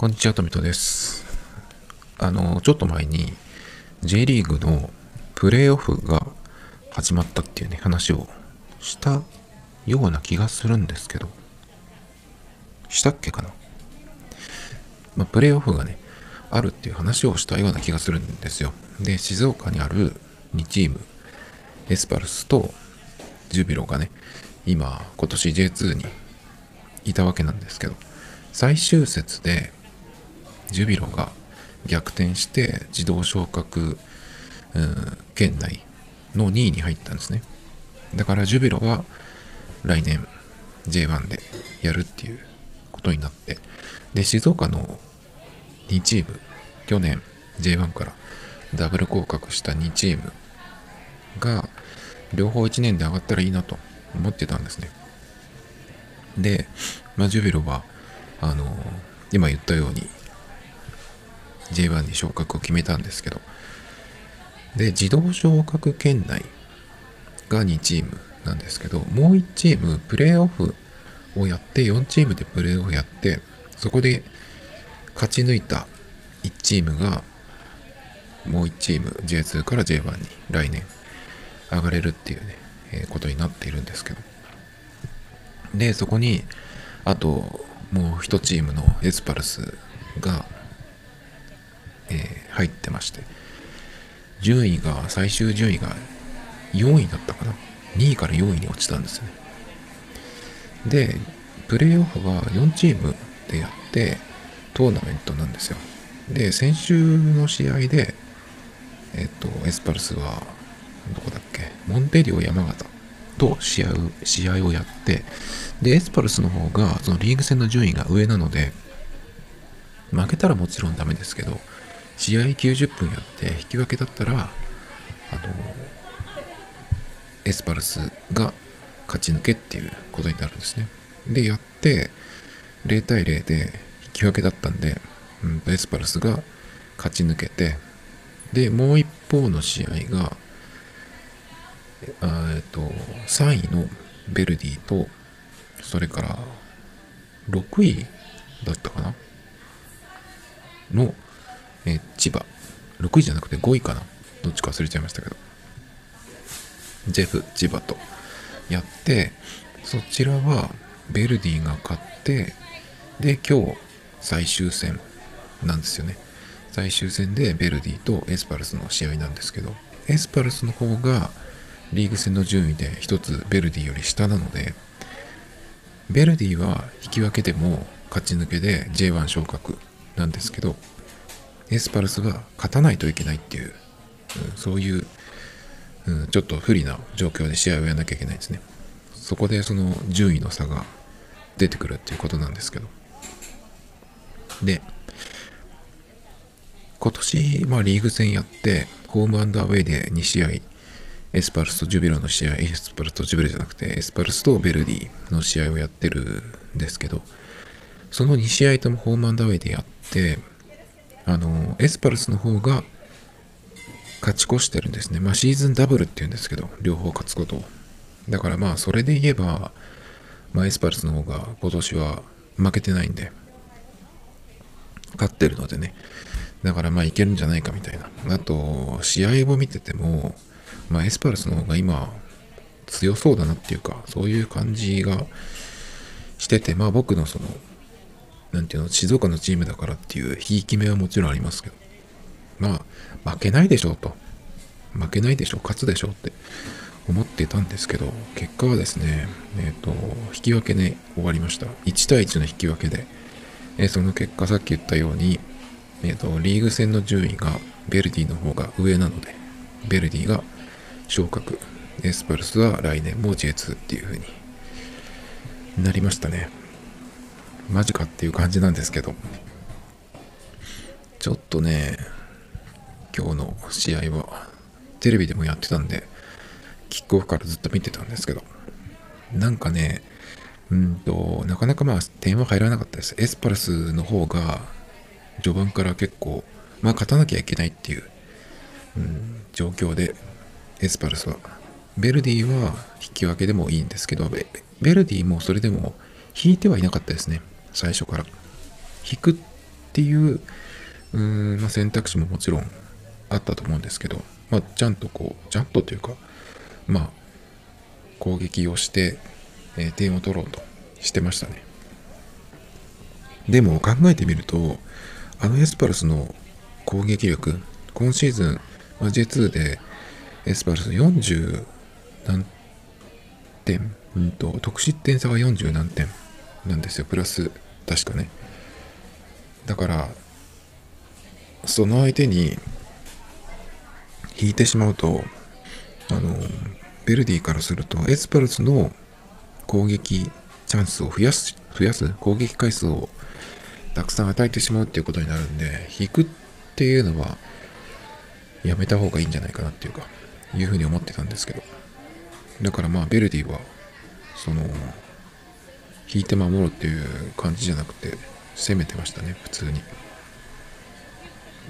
こんにちは、とみとです。あの、ちょっと前に J リーグのプレーオフが始まったっていうね、話をしたような気がするんですけど、したっけかな？まあ、プレーオフがね、あるっていう話をしたような気がするんですよ。で、静岡にある2チーム、エスパルスとジュビロがね、今、今年 J2 にいたわけなんですけど、最終節でジュビロが逆転して自動昇格、うん、圏内の2位に入ったんですね。だからジュビロは来年 J1 でやるっていうことになって、で、静岡の2チーム、去年 J1 からダブル降格した2チームが両方1年で上がったらいいなと思ってたんですね。で、まあ、ジュビロは、あの今言ったように J1 に昇格を決めたんですけど、で、自動昇格圏内が2チームなんですけど、もう1チーム、プレーオフをやって、4チームでプレーオフやって、そこで勝ち抜いた1チームが、もう1チーム J2 から J1 に来年上がれるっていうね、えーことになっているんですけど。で、そこに、あと、もう1チームのエスパルスが、えー入ってまして、順位が、最終順位が4位だったかな。2位から4位に落ちたんですね。で、プレーオフは4チームでやって、トーナメントなんですよ。で、先週の試合で、えっと、エスパルスは、どこだっけ、モンテリオ山形と試合試合をやって、で、エスパルスの方が、そのリーグ戦の順位が上なので、負けたらもちろんダメですけど、試合90分やって引き分けだったら、あの、エスパルスが勝ち抜けっていうことになるんですね。で、やって、0対0で引き分けだったんで、うん、エスパルスが勝ち抜けて、で、もう一方の試合が、えっと、3位のベルディと、それから、6位だったかな？の、え千葉。6位じゃなくて5位かなどっちか忘れちゃいましたけど。ジェフ、千葉とやって、そちらはベルディが勝って、で、今日最終戦なんですよね。最終戦でベルディとエスパルスの試合なんですけど、エスパルスの方がリーグ戦の順位で一つベルディより下なので、ベルディは引き分けでも勝ち抜けで J1 昇格なんですけど、エスパルスは勝たないといけないっていう、うんそういう、うんちょっと不利な状況で試合をやらなきゃいけないんですね。そこでその順位の差が出てくるっていうことなんですけど。で、今年、まあ、リーグ戦やって、ホームアンダーウェイで2試合、エスパルスとジュビロの試合、エスパルスとジュビロじゃなくて、エスパルスとベルディの試合をやってるんですけど、その2試合ともホームアンダーウェイでやって、あの、エスパルスの方が勝ち越してるんですね。まあシーズンダブルっていうんですけど、両方勝つことを。だからまあそれで言えば、まあエスパルスの方が今年は負けてないんで、勝ってるのでね。だからまあいけるんじゃないかみたいな。あと、試合を見てても、まあエスパルスの方が今強そうだなっていうか、そういう感じがしてて、まあ僕のその、なんていうの、静岡のチームだからっていうひいき目はもちろんありますけど、まあ、負けないでしょうと。負けないでしょう、勝つでしょうって思ってたんですけど、結果はですね、えっ、と、引き分けで終わりました。1対1の引き分けで、えーその結果、さっき言ったように、えっ、と、リーグ戦の順位がベルディの方が上なので、ベルディが昇格、エスパルスは来年も J2 っていう風になりましたね。マジかっていう感じなんですけど、ちょっとね、今日の試合はテレビでもやってたんで、キックオフからずっと見てたんですけど、なんかね、うんと、なかなかまあ点は入らなかったです。エスパルスの方が序盤から結構、まあ勝たなきゃいけないっていう、うん、状況で、エスパルスは。ベルディは引き分けでもいいんですけど、ベベルディもそれでも引いてはいなかったですね。最初から。引くっていううーん、まあ、選択肢ももちろんあったと思うんですけど、まあ、ちゃんとこうちゃんとというかまあ攻撃をして、えー点を取ろうとしてましたねでも考えてみるとあのエスパルスの攻撃力今シーズン、まあ、J2 でエスパルス40何点、うんと、得失点差が40何点なんですよ。プラス確かね。だからその相手に引いてしまうとあのベルディからするとエスパルスの攻撃チャンスを増やす増やす攻撃回数をたくさん与えてしまうっていうことになるんで引くっていうのはやめた方がいいんじゃないかなっていうかいうふうに思ってたんですけど。だからまあベルディはその引いて守るっていう感じじゃなくて攻めてましたね普通に。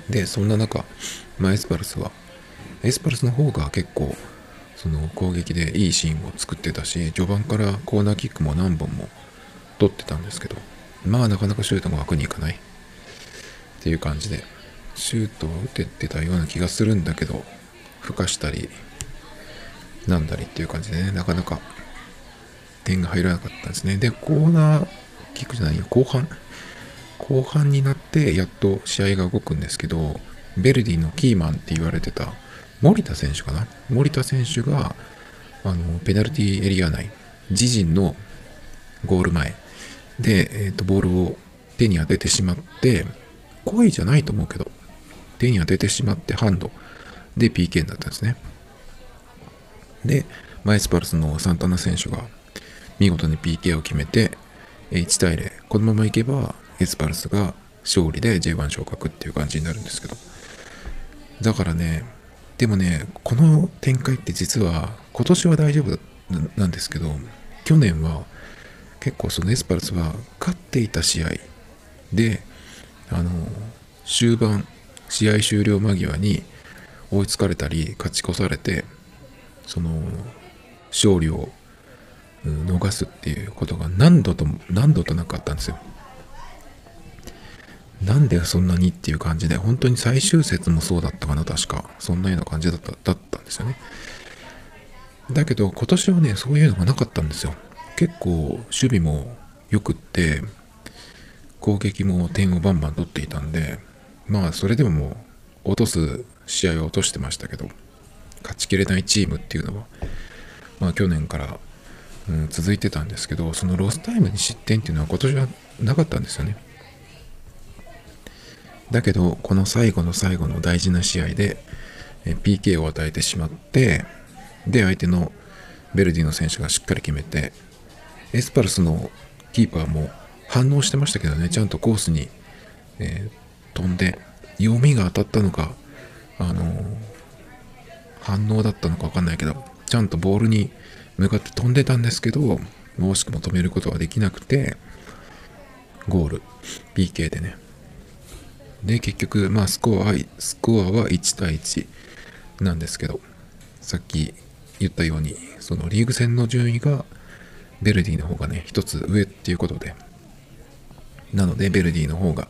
でそんな中、まあ、エスパルスはエスパルスの方が結構その攻撃でいいシーンを作ってたし序盤からコーナーキックも何本も取ってたんですけどまあなかなかシュートが枠にいかない。っていう感じでシュートを打ててたような気がするんだけどふかしたりなんだりっていう感じでねなかなか点が入らなかったんですね。でコーナーキックじゃないよ後半。後半になってやっと試合が動くんですけどベルディのキーマンって言われてた森田選手かな？森田選手があのペナルティエリア内自陣のゴール前。で、えーと、ボールを手に当ててしまって故意じゃないと思うけど手に当ててしまってハンド。で PK になったんですね。でマイスパルスのサンタナ選手が見事に PK を決めて1対0このままいけばエスパルスが勝利で J1 昇格っていう感じになるんですけど。だからねでもねこの展開って実は今年は大丈夫なんですけど去年は結構そのエスパルスは勝っていた試合であの終盤試合終了間際に追いつかれたり勝ち越されてその勝利を逃すっていうことが何度と何度となくあったんですよ。なんでそんなにっていう感じで、本当に最終節もそうだったかな、確か。そんなような感じだっただったんですよね。だけど今年はね、そういうのがなかったんですよ。結構守備も良くって、攻撃も点をバンバン取っていたんで、まあそれでももう落とす試合を落としてましたけど、勝ちきれないチームっていうのは、まあ去年から、うん、続いてたんですけど、そのロスタイムに失点っていうのは今年はなかったんですよね。だけど、この最後の最後の大事な試合で、PK を与えてしまって、で、相手のヴェルディの選手がしっかり決めて、エスパルスのキーパーも反応してましたけどね、ちゃんとコースに、えー、飛んで、読みが当たったのか、あのー、反応だったのかわかんないけど、ちゃんとボールに向かって飛んでたんですけど、惜しくも止めることができなくて、ゴール、PK でね、で、結局、まあ、スコアは、スコアは1対1なんですけど、さっき言ったように、そのリーグ戦の順位が、ヴェルディの方がね、一つ上っていうことで、なので、ヴェルディの方が、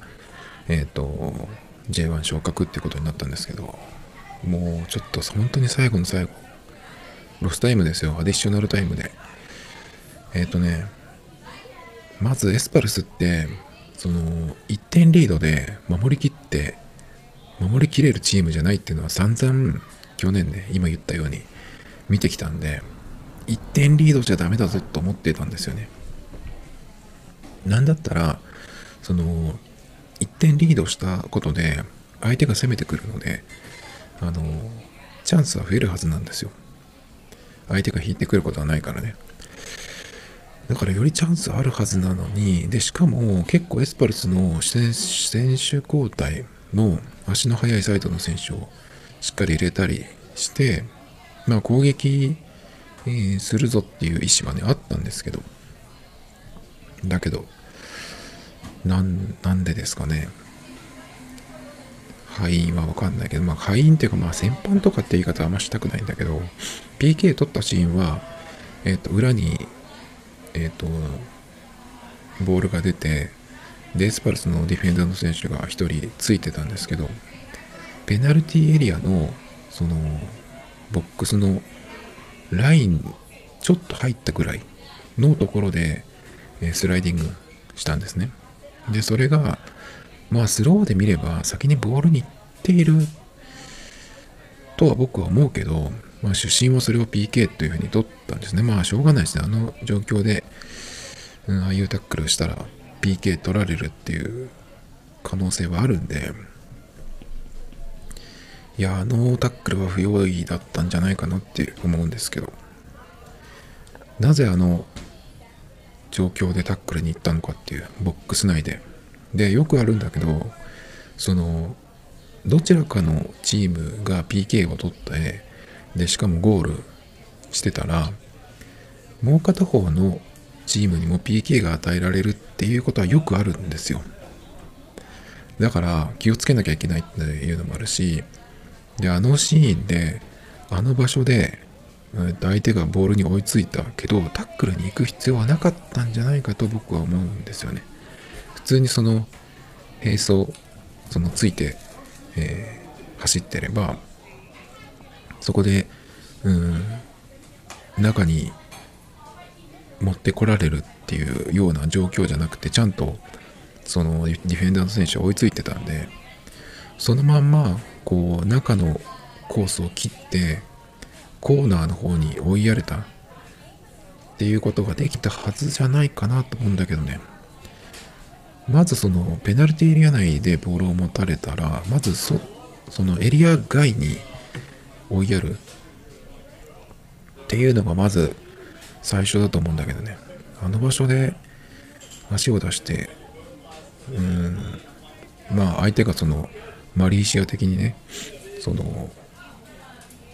えっ、ー、と、J1 昇格っていうことになったんですけど、もうちょっと本当に最後の最後、ロスタイムですよ、アディショナルタイムで。えっ、ー、とね、まずエスパルスって、その1点リードで守りきって守りきれるチームじゃないっていうのは散々去年ね今言ったように見てきたんで1点リードじゃダメだぞと思ってたんですよね。なんだったらその1点リードしたことで相手が攻めてくるのであのチャンスは増えるはずなんですよ。相手が引いてくることはないからねだからよりチャンスあるはずなのに、で、しかも結構エスパルスの選手交代の足の速いサイドの選手をしっかり入れたりして、まあ攻撃、するぞっていう意思はね、あったんですけど、だけど、なん、なんでですかね。敗因はわかんないけど、まあ敗因っていうか、まあ先般とかって言い方はあんましたくないんだけど、PK 取ったシーンは、えっ、ー、と、裏にえっ、ー、とボールが出てでエスパルスのディフェンダーの選手が1人ついてたんですけどペナルティーエリアのそのボックスのラインちょっと入ったぐらいのところでスライディングしたんですね。でそれがまあスローで見れば先にボールに行っているとは僕は思うけど、まあ、主審はそれを PK というふうに取ったんですね。まあしょうがないですね。あの状況で、うん、ああいうタックルをしたら PK 取られるっていう可能性はあるんで。いやあのタックルは不用意だったんじゃないかなって思うんですけど。なぜあの状況でタックルに行ったのかっていうボックス内で。でよくあるんだけどそのどちらかのチームが PK を取ってでしかもゴールしてたらもう片方のチームにも PK が与えられるっていうことはよくあるんですよ。だから気をつけなきゃいけないっていうのもあるしであのシーンであの場所で相手がボールに追いついたけどタックルに行く必要はなかったんじゃないかと僕は思うんですよね。普通にその並走そのついて、えー、走ってればそこでうん中に持ってこられるっていうような状況じゃなくてちゃんとそのディフェンダーの選手は追いついてたんでそのまんまこう中のコースを切ってコーナーの方に追いやれたっていうことができたはずじゃないかなと思うんだけどね。まずそのペナルティーエリア内でボールを持たれたらまずそそのエリア外に追いやるっていうのがまず最初だと思うんだけどね。あの場所で足を出してうんまあ相手がそのマリーシア的にねその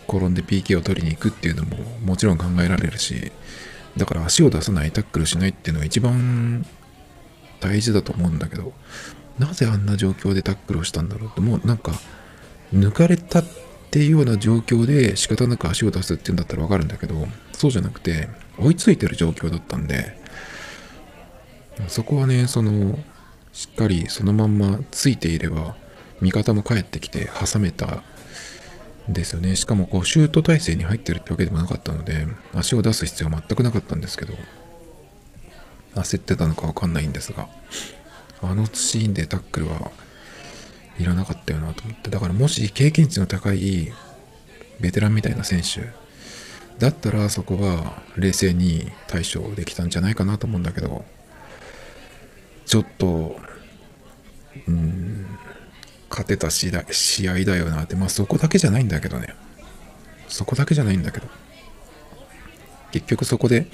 転んで PK を取りに行くっていうのももちろん考えられるしだから足を出さないタックルしないっていうのが一番大事だと思うんだけどなぜあんな状況でタックルをしたんだろうってもうなんか抜かれたっていうような状況で仕方なく足を出すっていうんだったらわかるんだけどそうじゃなくて追いついてる状況だったんでそこはねそのしっかりそのまんまついていれば味方も帰ってきて挟めたですよね。しかもこうシュート体勢に入ってるってわけでもなかったので足を出す必要は全くなかったんですけど焦ってたのかわかんないんですがあのシーンでタックルはいらなかったよなと思って。だからもし経験値の高いベテランみたいな選手だったらそこは冷静に対処できたんじゃないかなと思うんだけどちょっとうん勝てた試合だよなって。まあそこだけじゃないんだけどね。そこだけじゃないんだけど。結局そこで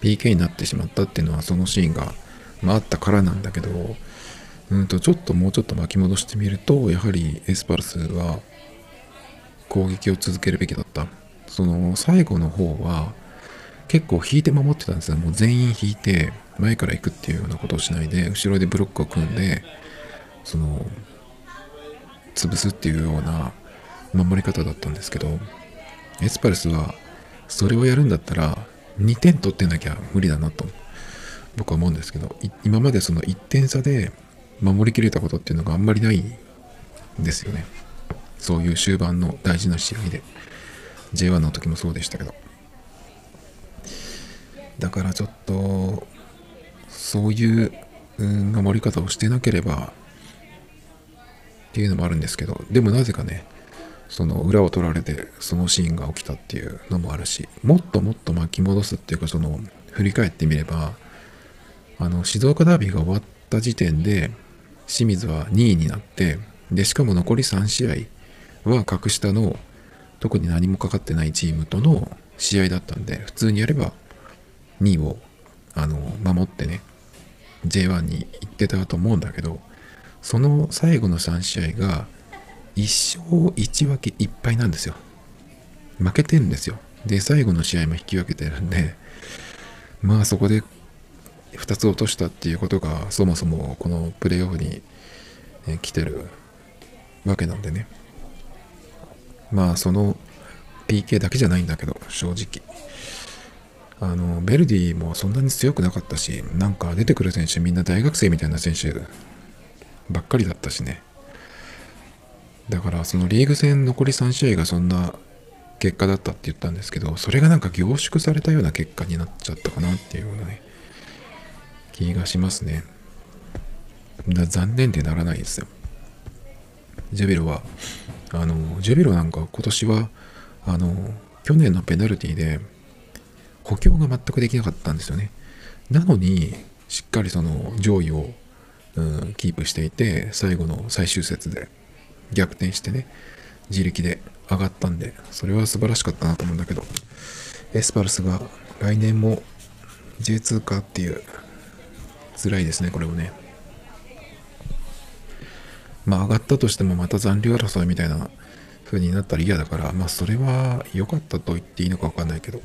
PK になってしまったっていうのはそのシーンが、まあ、あったからなんだけどうんとちょっともうちょっと巻き戻してみるとやはりエスパルスは攻撃を続けるべきだった。その最後の方は結構引いて守ってたんですよ。もう全員引いて前から行くっていうようなことをしないで後ろでブロックを組んでその潰すっていうような守り方だったんですけどエスパルスはそれをやるんだったら2点取ってなきゃ無理だなと僕は思うんですけど今までその1点差で守りきれたことっていうのがあんまりないんですよね。そういう終盤の大事な試合で。J1 の時もそうでしたけど。だからちょっとそういう守り方をしてなければっていうのもあるんですけどでもなぜかねその裏を取られてそのシーンが起きたっていうのもあるしもっともっと巻き戻すっていうかその振り返ってみればあの静岡ダービーが終わった時点で清水は2位になってでしかも残り3試合は格下の特に何もかかってないチームとの試合だったんで普通にやれば2位をあの守ってね J1 に行ってたと思うんだけどその最後の3試合が1勝1分け1敗なんですよ。負けてるんですよ。で最後の試合も引き分けてるんでまあそこで2つ落としたっていうことがそもそもこのプレーオフに来てるわけなんでね。まあその PK だけじゃないんだけど正直。あのベルディもそんなに強くなかったしなんか出てくる選手みんな大学生みたいな選手ばっかりだったしね。だからそのリーグ戦残り3試合がそんな結果だったって言ったんですけどそれがなんか凝縮されたような結果になっちゃったかなっていうようなね気がしますね。残念でならないですよ。ジュビロはあのジュビロなんか今年はあの去年のペナルティで補強が全くできなかったんですよね。なのにしっかりその上位を、うん、キープしていて最後の最終節で。逆転してね自力で上がったんでそれは素晴らしかったなと思うんだけどエスパルスが来年も J2 かっていう辛いですねこれもね。まあ上がったとしてもまた残留争いみたいな風になったら嫌だからまあそれは良かったと言っていいのか分かんないけど。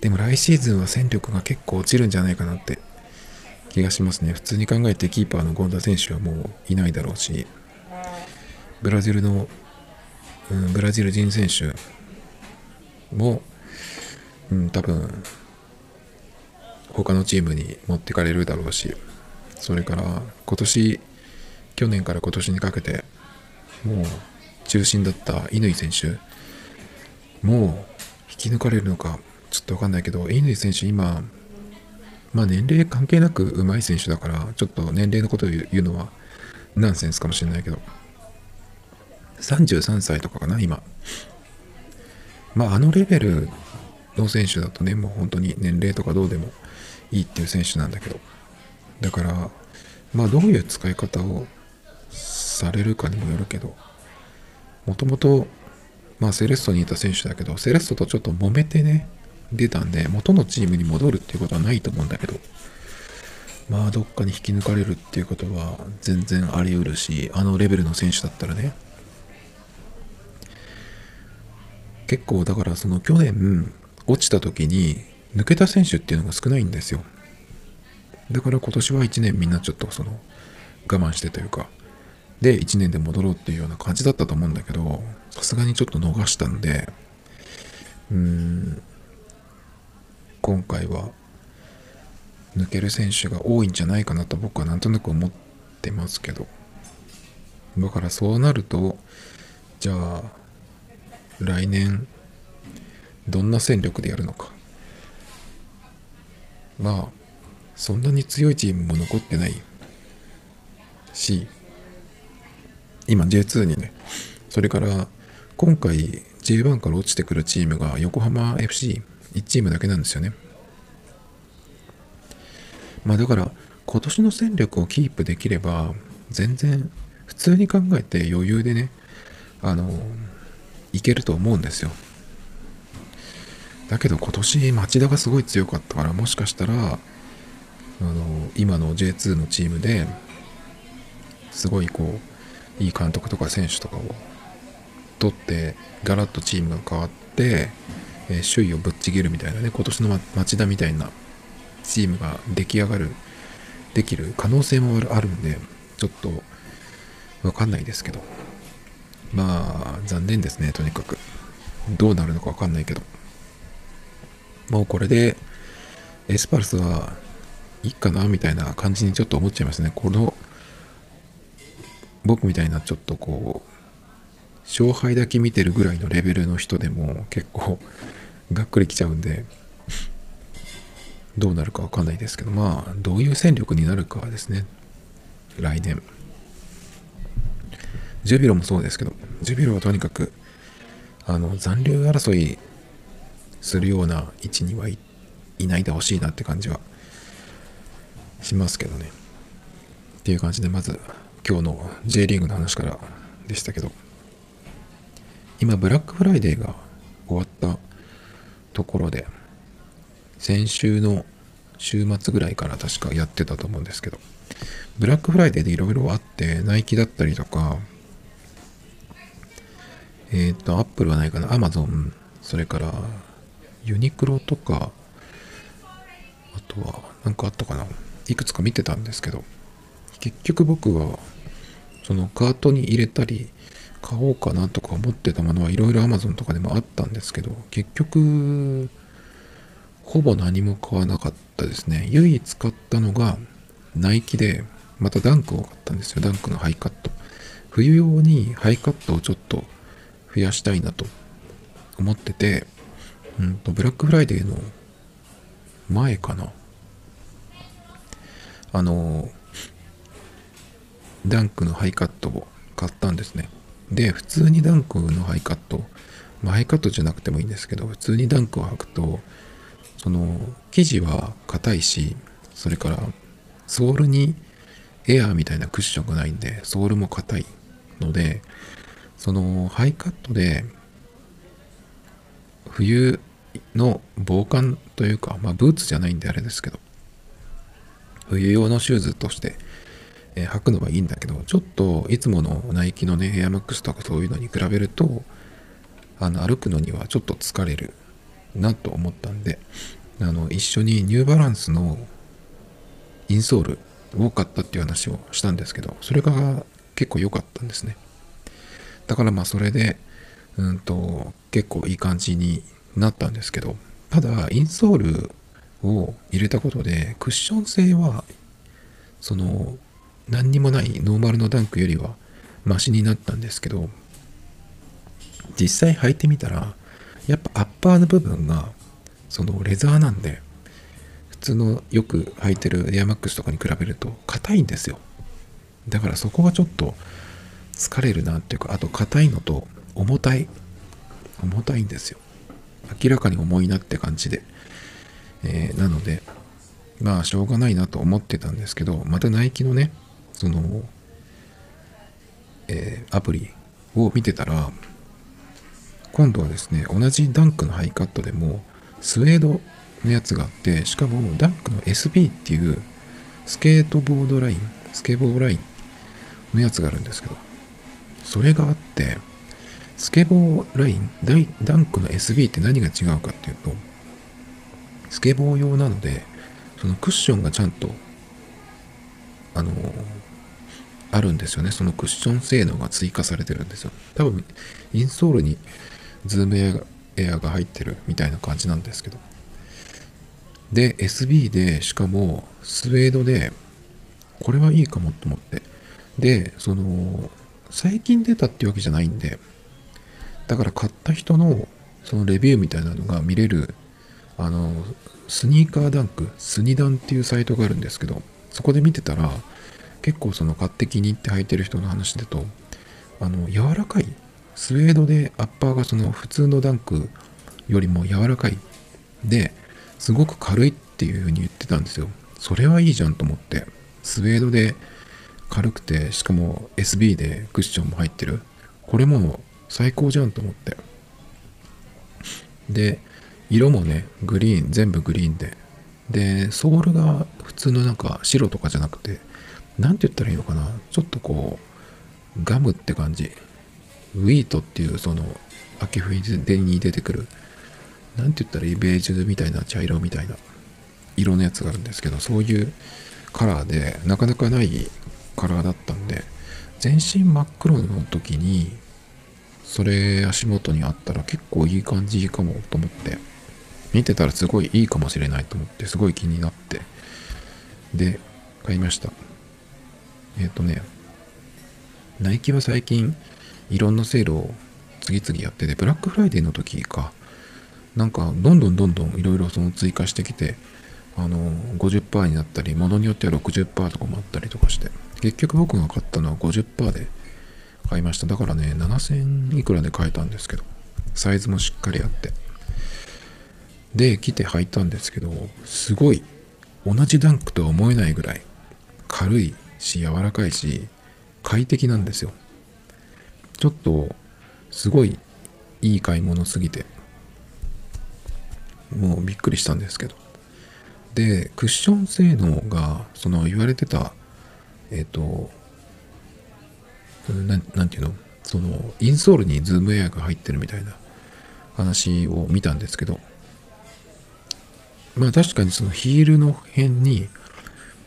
でも来シーズンは戦力が結構落ちるんじゃないかなって気がしますね。普通に考えてキーパーの権田選手はもういないだろうし。ブラジルの、うん、ブラジル人選手も、うん、多分他のチームに持ってかれるだろうしそれから今年去年から今年にかけてもう中心だった乾選手もう引き抜かれるのかちょっとわかんないけど乾選手今まあ年齢関係なく上手い選手だからちょっと年齢のことを言うのはナンセンスかもしれないけど。33歳とかかな今。まああのレベルの選手だとねもう本当に年齢とかどうでもいいっていう選手なんだけど。だからまあどういう使い方をされるかにもよるけど。もともとまあセレッソにいた選手だけどセレッソとちょっと揉めてね出たんで元のチームに戻るっていうことはないと思うんだけど。まあどっかに引き抜かれるっていうことは全然あり得るしあのレベルの選手だったらね結構だからその去年落ちた時に抜けた選手っていうのが少ないんですよ。だから今年は1年みんなちょっとその我慢してというかで1年で戻ろうっていうような感じだったと思うんだけどさすがにちょっと逃したんでうーん今回は抜ける選手が多いんじゃないかなと僕はなんとなく思ってますけど。だからそうなるとじゃあ来年どんな戦力でやるのか。まあそんなに強いチームも残ってないし今 J2 にねそれから今回 J1 から落ちてくるチームが横浜 FC1 チームだけなんですよね。まあだから今年の戦力をキープできれば全然普通に考えて余裕でねあのいけると思うんですよ。だけど今年町田がすごい強かったからもしかしたらあの今の J2 のチームですごいこういい監督とか選手とかを取ってガラッとチームが変わって、えー、首位をぶっちぎるみたいなね今年の町田みたいなチームが出来上がるできる可能性もあるんでちょっとわかんないですけど。まあ残念ですねとにかく。どうなるのかわかんないけど。もうこれでエスパルスはいいかなみたいな感じにちょっと思っちゃいますね。この僕みたいなちょっとこう勝敗だけ見てるぐらいのレベルの人でも結構がっくりきちゃうんでどうなるかわかんないですけどまあどういう戦力になるかはですね来年。ジュビロもそうですけどジュビロはとにかくあの残留争いするような位置にはいないでほしいなって感じはしますけどね。っていう感じでまず今日の J リーグの話からでしたけど今ブラックフライデーが終わったところで先週の週末ぐらいから確かやってたと思うんですけどブラックフライデーでいろいろあってナイキだったりとかえっ、ー、とアップルはないかなアマゾンそれからユニクロとかあとは何かあったかないくつか見てたんですけど結局僕はそのカートに入れたり買おうかなとか思ってたものはいろいろ Amazon とかでもあったんですけど結局ほぼ何も買わなかったですね。唯一買ったのが、ナイキで、またダンクを買ったんですよ。ダンクのハイカット。冬用にハイカットをちょっと増やしたいなと思ってて、うんと、ブラックフライデーの前かな。あの、ダンクのハイカットを買ったんですね。で、普通にダンクのハイカット、まあ、ハイカットじゃなくてもいいんですけど、普通にダンクを履くと、その生地は硬いし、それからソールにエアーみたいなクッションがないんで、ソールも硬いので、そのハイカットで冬の防寒というか、まあブーツじゃないんであれですけど、冬用のシューズとして、えー、履くのはいいんだけど、ちょっといつものナイキのね、エアマックスとかそういうのに比べると、あの歩くのにはちょっと疲れるなと思ったんで、あの、一緒にニューバランスのインソール多かったっていう話をしたんですけど、それが結構良かったんですね。だからまあそれで、うんと、結構いい感じになったんですけど、ただ、インソールを入れたことで、クッション性は、その、何にもないノーマルのダンクよりはマシになったんですけど、実際履いてみたら、やっぱアッパーの部分が、そのレザーなんで、普通のよく履いてるエアマックスとかに比べると硬いんですよ。だからそこがちょっと疲れるなっていうか、あと硬いのと重たい。重たいんですよ。明らかに重いなって感じで。えー、なので、まあしょうがないなと思ってたんですけど、またナイキのね、その、えー、アプリを見てたら、今度はですね、同じダンクのハイカットでも、スウェードのやつがあって、しかもダンクの SB っていうスケートボードライン、スケボーラインのやつがあるんですけど、それがあって、スケボーライン、ダンクの SB って何が違うかっていうと、スケボー用なので、そのクッションがちゃんと、あの、あるんですよね。そのクッション性能が追加されてるんですよ。多分、インソールにズームエアが入ってるみたいな感じなんですけど。で、SB で、しかも、スウェードで、これはいいかもと思って。で、その、最近出たっていうわけじゃないんで、だから買った人の、そのレビューみたいなのが見れる、あの、スニーカーダンク、スニダンっていうサイトがあるんですけど、そこで見てたら、結構その買って気に入って履いてる人の話だと、あの、柔らかい、スウェードでアッパーがその普通のダンクよりも柔らかい。で、すごく軽いっていう風に言ってたんですよ。それはいいじゃんと思って。スウェードで軽くて、しかも SB でクッションも入ってる。これも最高じゃんと思って。で、色もね、グリーン、全部グリーンで。で、ソールが普通のなんか白とかじゃなくて、なんて言ったらいいのかな。ちょっとこう、ガムって感じ。ウィートっていうその、秋冬に出てくる何て言ったらいいベージュみたいな茶色みたいな色のやつがあるんですけどそういうカラーでなかなかないカラーだったんで全身真っ黒の時にそれ足元にあったら結構いい感じかもと思って見てたらすごいいいかもしれないと思ってすごい気になってで買いました。えっ、ー、とねナイキは最近いろんなセールを次々やっててブラックフライデーの時かなんかどんどんどんどんいろいろその追加してきてあの50%になったりものによっては60%とかもあったりとかして結局僕が買ったのは50%で買いました。だからね7000いくらで買えたんですけどサイズもしっかりあって。で来て履いたんですけどすごい同じダンクとは思えないぐらい軽いし柔らかいし快適なんですよ。ちょっとすごいいい買い物すぎてもうびっくりしたんですけど。で、クッション性能が、その言われてた、えっ、ー、と、ななんていうの？その、インソールにズームエアが入ってるみたいな話を見たんですけど、まあ確かにそのヒールの辺に、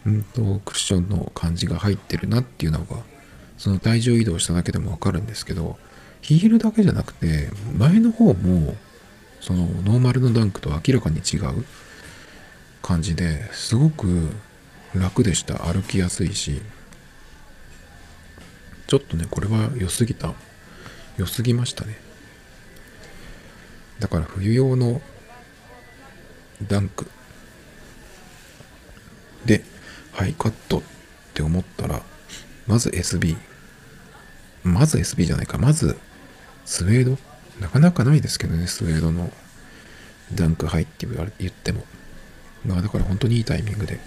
うんと、クッションの感じが入ってるなっていうのが、その体重移動しただけでもわかるんですけど、ヒールだけじゃなくて、前の方も、そのノーマルのダンクと明らかに違う。感じですごく楽でした。歩きやすいし。ちょっとねこれは良すぎた。良すぎましたね。だから冬用のダンク。でハイカットって思ったらまず SB まず SB じゃないか。まずスウェード。なかなかないですけどねスウェードのダンクハイって言っても。まあだから本当にいいタイミングで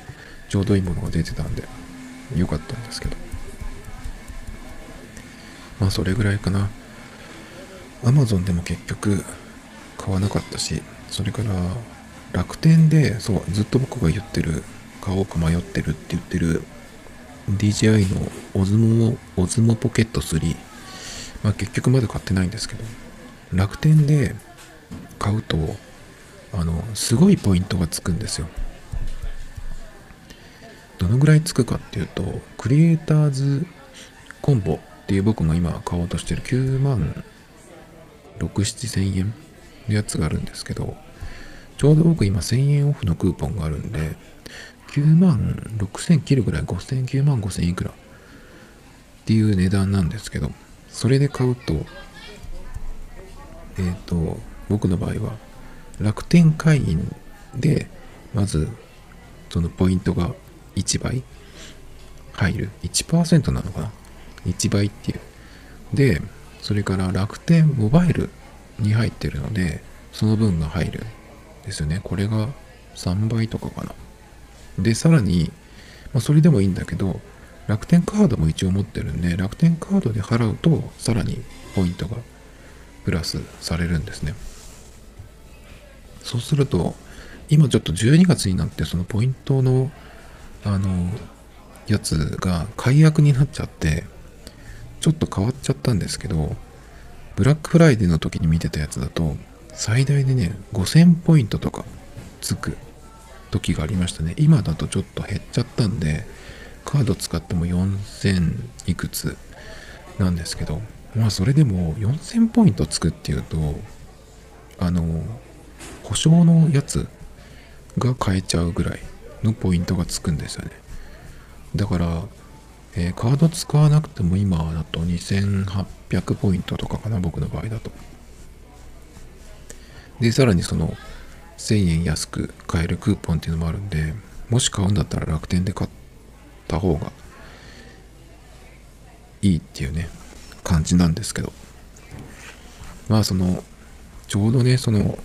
ちょうどいいものが出てたんで良かったんですけど。まあそれぐらいかな。Amazon でも結局買わなかったしそれから楽天でそうずっと僕が言ってる買おうか迷ってるって言ってる DJI のオズモオズモポケット3まあ結局まだ買ってないんですけど楽天で買うとあのすごいポイントがつくんですよ。どのぐらいつくかっていうとクリエイターズコンボっていう僕が今買おうとしてる9万6、7千円のやつがあるんですけどちょうど僕今1000円オフのクーポンがあるんで9万6000切るぐらい5000、9万5000いくらっていう値段なんですけどそれで買うとえっ、ー、と僕の場合は楽天会員でまずそのポイントが1倍。入る。1%なのかな？1倍っていう。でそれから楽天モバイルに入ってるのでその分が入る。ですよね。これが3倍とかかな。でさらに、まあ、それでもいいんだけど楽天カードも一応持ってるんで楽天カードで払うとさらにポイントがプラスされるんですね。そうすると今ちょっと12月になってそのポイントのあのやつが解約になっちゃってちょっと変わっちゃったんですけどブラックフライデーの時に見てたやつだと最大でね5000ポイントとかつく時がありましたね。今だとちょっと減っちゃったんでカード使っても4000いくつなんですけどまあそれでも4000ポイントつくっていうとあの保証のやつが買えちゃうぐらいのポイントがつくんですよねだからえー、カード使わなくても今だと2800ポイントとかかな、僕の場合だと。で、さらにその1000円安く買えるクーポンっていうのもあるんで、もし買うんだったら楽天で買った方がいいっていうね、感じなんですけど。まあその、ちょうどね、その、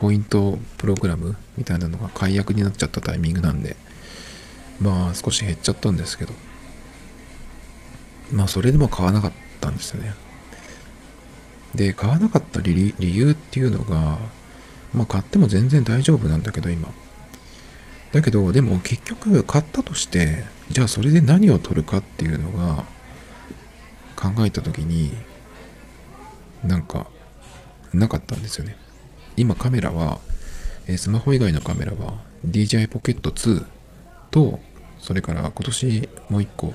ポイントプログラムみたいなのが解約になっちゃったタイミングなんで、まあ少し減っちゃったんですけど、まあそれでも買わなかったんですよね。で、買わなかった理由っていうのが、まあ買っても全然大丈夫なんだけど今。だけど、でも結局買ったとして、じゃあそれで何を取るかっていうのが考えた時に、なんか、なかったんですよね。今カメラは、えスマホ以外のカメラは DJI Pocket 2と、それから今年もう一個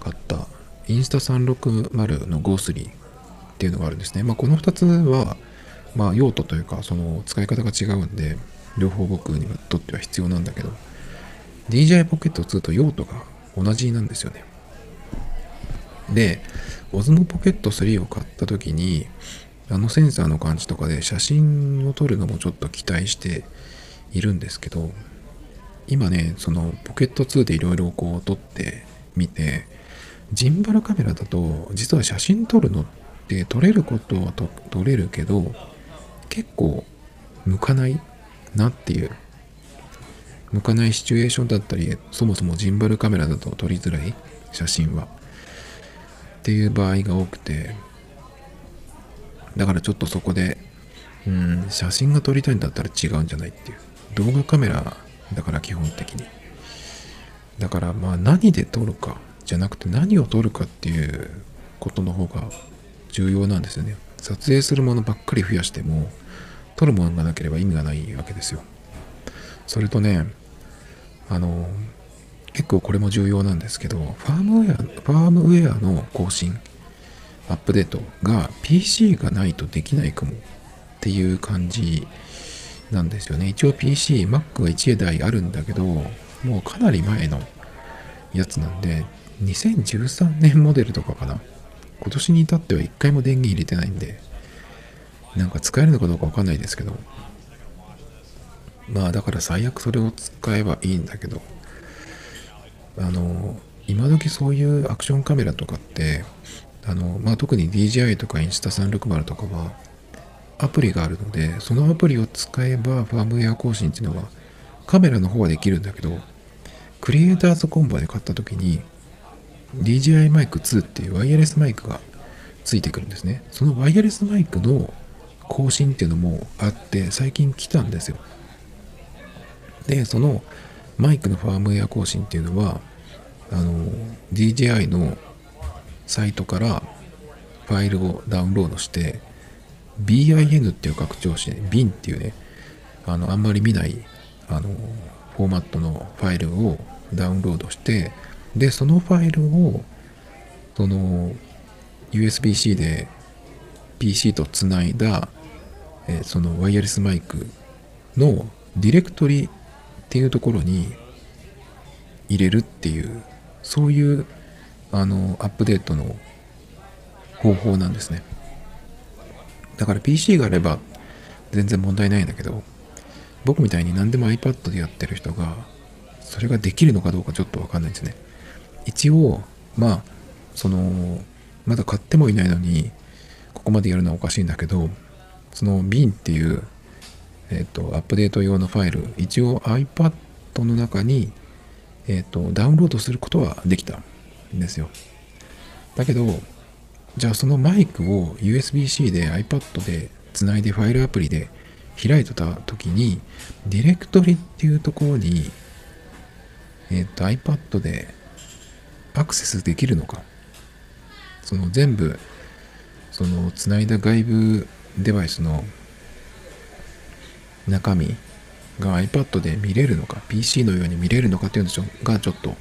買ったインスタ360の Go3 っていうのがあるんですね。まあ、この2つは、まあ、用途というか、その使い方が違うんで、両方僕にとっては必要なんだけど、DJI Pocket 2と用途が同じなんですよね。で、Osmo Pocket 3を買った時に、あのセンサーの感じとかで写真を撮るのもちょっと期待しているんですけど、今ね、そのポケット2でいろいろこう撮ってみて、ジンバルカメラだと実は写真撮るのって撮れることは撮れるけど結構向かないなっていう向かないシチュエーションだったりそもそもジンバルカメラだと撮りづらい写真は。っていう場合が多くてだからちょっとそこでうん写真が撮りたいんだったら違うんじゃないっていう動画カメラだから基本的にだからまあ何で撮るかじゃなくて何を撮るかっていうことの方が重要なんですよね。撮影するものばっかり増やしても撮るものがなければ意味がないわけですよ。それとね、あの、結構これも重要なんですけど、ファームウェア、ファームウェアの更新、アップデートが PC がないとできないかもっていう感じなんですよね。一応 PC、Mac が1台あるんだけど、もうかなり前のやつなんで、2013年モデルとかかな。今年に至っては一回も電源入れてないんで、なんか使えるのかどうかわかんないですけど、まあだから最悪それを使えばいいんだけど、あの、今時そういうアクションカメラとかって、あの、まあ特に DJI とかインスタ360とかは、アプリがあるので、そのアプリを使えばファームウェア更新っていうのはカメラの方はできるんだけど、クリエイターズコンボで買った時に DJI マイク2っていうワイヤレスマイクがついてくるんですね。そのワイヤレスマイクの更新っていうのもあって最近来たんですよ。で、そのマイクのファームウェア更新っていうのはあの DJI のサイトからファイルをダウンロードして BIN っていう拡張子、BIN っていうね、あの、あんまり見ない、あの、フォーマットのファイルをダウンロードして、で、そのファイルを、その、USB-C で PC とつないだ、えそのワイヤレスマイクのディレクトリっていうところに入れるっていう、そういう、あの、アップデートの方法なんですね。だから PC があれば全然問題ないんだけど、僕みたいに何でも iPad でやってる人が、それができるのかどうかちょっとわかんないですね。一応、まあ、その、まだ買ってもいないのに、ここまでやるのはおかしいんだけど、その bin っていう、えっ、と、アップデート用のファイル、一応 iPad の中に、えっ、と、ダウンロードすることはできたんですよ。だけど、じゃあそのマイクを USB-C で iPad でつないでファイルアプリで開いてた時にディレクトリっていうところにえっ、ー、と iPad でアクセスできるのかその全部そのつないだ外部デバイスの中身が iPad で見れるのか PC のように見れるのかっていうのがちょっと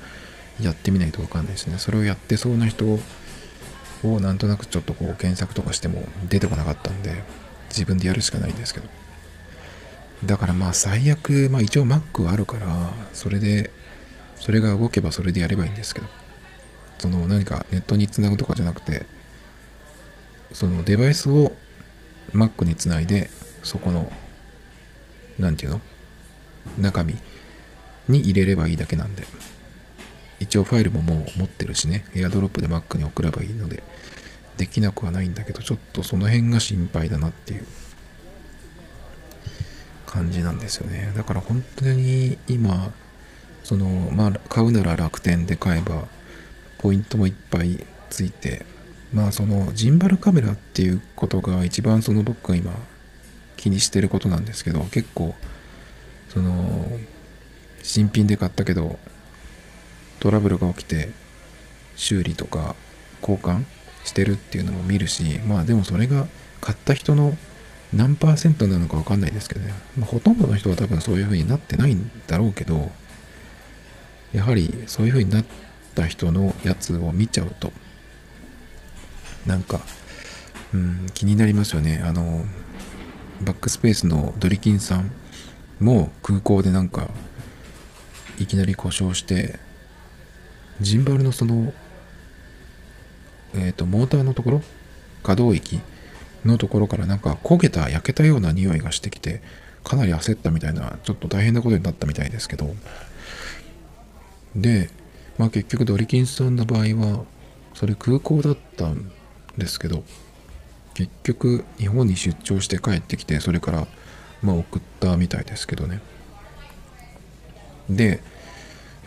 やってみないとわかんないですね。それをやってそうな人をなんとなくちょっとこう検索とかしても出てこなかったんで自分でやるしかないんですけど。だからまあ最悪まあ一応 Mac はあるからそれでそれが動けばそれでやればいいんですけど。その何かネットにつなぐとかじゃなくてそのデバイスを Mac につないでそこの何て言うの？中身に入れればいいだけなんで。一応ファイルももう持ってるしね、エアドロップで Mac に送ればいいので、できなくはないんだけど、ちょっとその辺が心配だなっていう。感じなんですよね。だから本当に今、その、まあ、買うなら楽天で買えば、ポイントもいっぱいついて、まあそのジンバルカメラっていうことが一番その僕が今気にしてることなんですけど、結構、その、新品で買ったけど、トラブルが起きて修理とか交換してるっていうのも見るしまあでもそれが買った人の何パーセントなのか分かんないですけどね、まあ、ほとんどの人は多分そういう風になってないんだろうけどやはりそういう風になった人のやつを見ちゃうとなんかうん気になりますよね。あのバックスペースのドリキンさんも空港でなんかいきなり故障してジンバルのその、えっ、ー、と、モーターのところ、可動域のところからなんか焦げた、焼けたような匂いがしてきて、かなり焦ったみたいな、ちょっと大変なことになったみたいですけど、で、まあ結局ドリキンさんの場合は、それ空港だったんですけど、結局日本に出張して帰ってきて、それからまあ送ったみたいですけどね。で、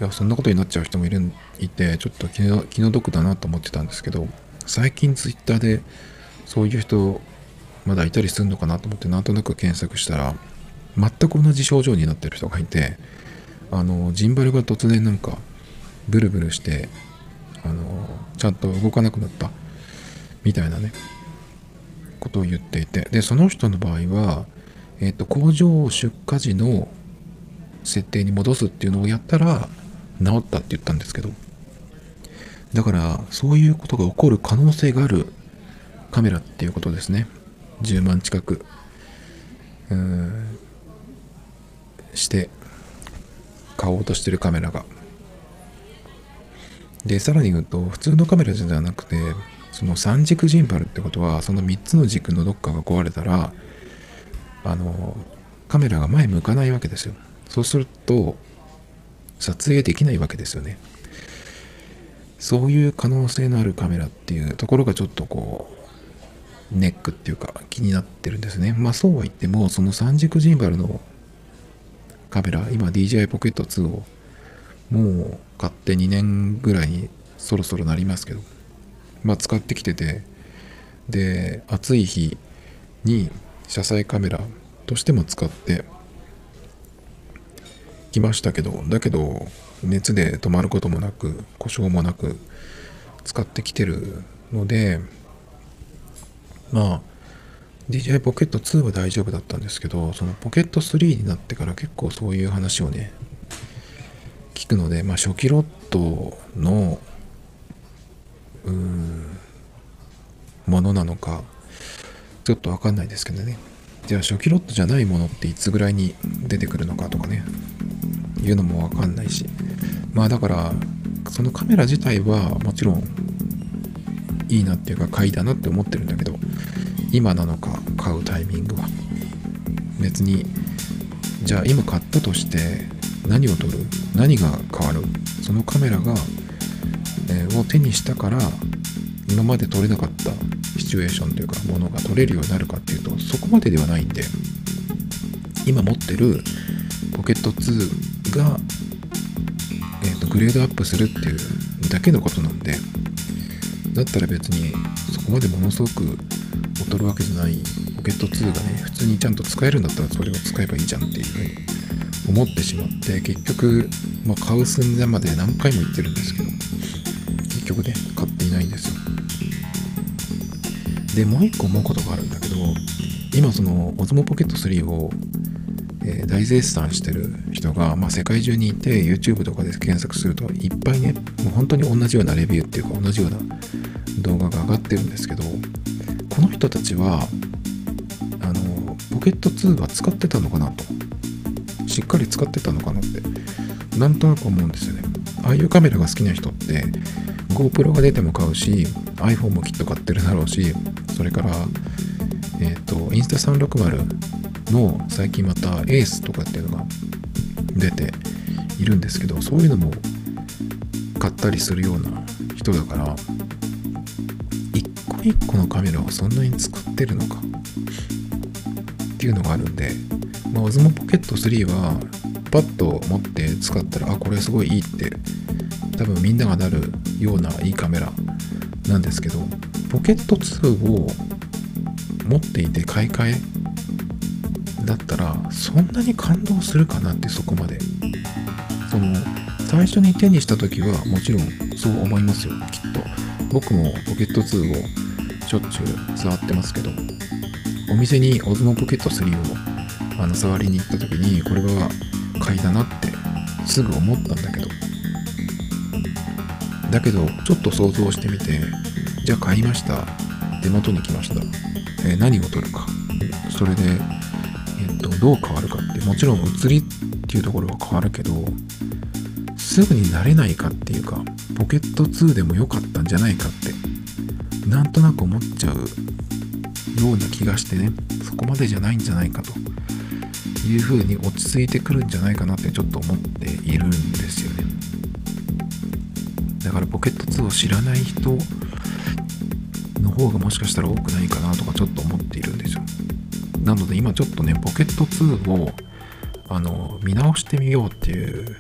いやそんなことになっちゃう人もいるいてちょっと気の気の毒だなと思ってたんですけど最近ツイッターでそういう人まだいたりするのかなと思ってなんとなく検索したら全く同じ症状になってる人がいてあのジンバルが突然なんかブルブルしてあのちゃんと動かなくなったみたいなねことを言っていて。でその人の場合は、えっ、ー、と工場出荷時の設定に戻すっていうのをやったら治ったって言ったんですけど。だからそういうことが起こる可能性がある。カメラっていうことですね。10万近く。うん。して買おうとしてるカメラが。でさらに言うと普通のカメラじゃなくてその三軸ジンバルってことはその3つの軸のどっかが壊れたらあのカメラが前向かないわけですよ。そうすると撮影できないわけですよね。そういう可能性のあるカメラっていうところがちょっとこうネックっていうか気になってるんですね。まあそうは言ってもその三軸ジンバルのカメラ今 DJI Pocket 2をもう買って2年ぐらいにそろそろなりますけどまあ使ってきててで暑い日に車載カメラとしても使ってきましたけどだけど熱で止まることもなく故障もなく使ってきてるのでまあ DJI ポケット2は大丈夫だったんですけどそのポケット3になってから結構そういう話をね聞くのでまあ初期ロットのうーんものなのかちょっとわかんないですけどね。じゃあ初期ロットじゃないものっていつぐらいに出てくるのかとかね。いうのもわかんないし。まあだからそのカメラ自体はもちろんいいなっていうか買いだなって思ってるんだけど今なのか買うタイミングは。別にじゃあ今買ったとして何を撮る？何が変わる？そのカメラが、えー、を手にしたから今まで撮れなかったシチュエーションというかものが撮れるようになるかっていうとそこまでではないんで今持ってるポケット2が、えーと、グレードアップするっていうだけのことなんでだったら別にそこまでものすごく劣るわけじゃないポケット2がね普通にちゃんと使えるんだったらそれを使えばいいじゃんっていうふうに思ってしまって結局、まあ、買う寸前まで何回も言ってるんですけど結局ね買っていないんですよ。でもう一個思うことがあるんだけど今その Osmo Pocket 3を、え、大絶賛してる人が、まあ、世界中にいて YouTube とかで検索するといっぱいねもう本当に同じようなレビューっていうか同じような動画が上がってるんですけどこの人たちはあのポケット2は使ってたのかなと。しっかり使ってたのかなってなんとなく思うんですよね。ああいうカメラが好きな人って GoPro が出ても買うし iPhone もきっと買ってるだろうしそれからえっ、ー、とインスタ360の最近またエースとかっていうのが出ているんですけどそういうのも買ったりするような人だから一個一個のカメラをそんなに使ってるのかっていうのがあるんで、まあ、Osmo Pocket 3はパッと持って使ったらあこれすごいいいって多分みんながなるようないいカメラなんですけどポケット2を持っていて買い替えだったらそんなに感動するかなってそこまで。その最初に手にした時はもちろんそう思いますよきっと。僕もポケット2をしょっちゅう触ってますけどお店にオズモポケット3をあの触りに行った時にこれは買いだなってすぐ思ったんだけど。だけどちょっと想像してみてじゃあ買いました。手元に来ました、えー、何を取るか。それで、えーと、どう変わるかってもちろん写りっていうところは変わるけどすぐに慣れないかっていうかポケット2でも良かったんじゃないかってなんとなく思っちゃうような気がしてね。そこまでじゃないんじゃないかと。いうふうに落ち着いてくるんじゃないかなってちょっと思っているんですよね。だからポケット2を知らない人の方がもしかしたら多くないかなとかちょっと思っているんですよ。なので今ちょっとねポケット2をあの見直してみようっていう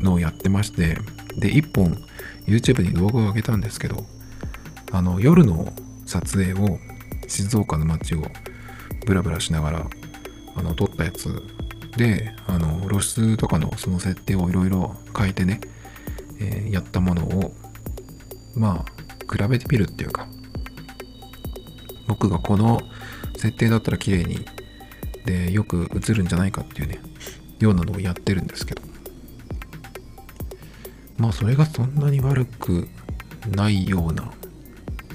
のをやってましてで1本 YouTube に動画を上げたんですけどあの夜の撮影を静岡の街をブラブラしながらあの撮ったやつ。であの露出とかのその設定をいろいろ変えてね、えー、やったものをまあ比べてみるっていうか僕がこの設定だったら綺麗にでよく映るんじゃないかっていうねようなのをやってるんですけど。まあそれがそんなに悪くないような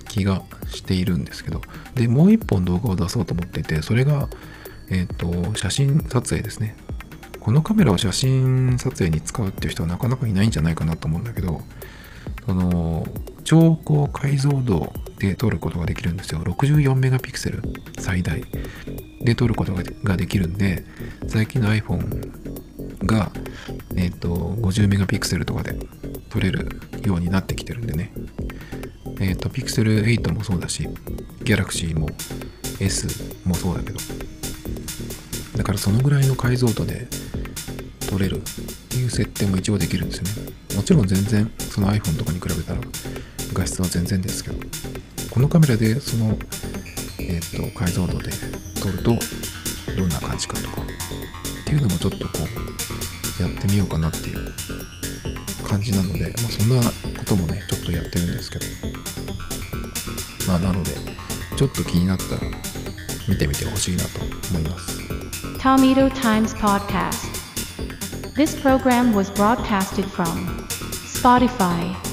気がしているんですけど。でもう一本動画を出そうと思っててそれがえっ、ー、と写真撮影ですね。このカメラを写真撮影に使うっていう人はなかなかいないんじゃないかなと思うんだけどその超高解像度で撮ることができるんですよ。64メガピクセル最大で撮ることができるんで最近の iPhone が、えっ、と50メガピクセルとかで撮れるようになってきてるんでね。えっ、と Pixel 8もそうだし Galaxy も S もそうだけどだからそのぐらいの解像度で撮れるっていう設定も一応できるんですよね。もちろん全然その iPhone とかに比べたら画質は全然ですけどこのカメラでそのえっ、と解像度で撮るとどんな感じかとかっていうのもちょっとこうやってみようかなっていう感じなので、まあ、そんなこともねちょっとやってるんですけど。まあなのでちょっと気になったら見てみてほしいなと思います。Tomito Times Podcast. This program was broadcasted from Spotify.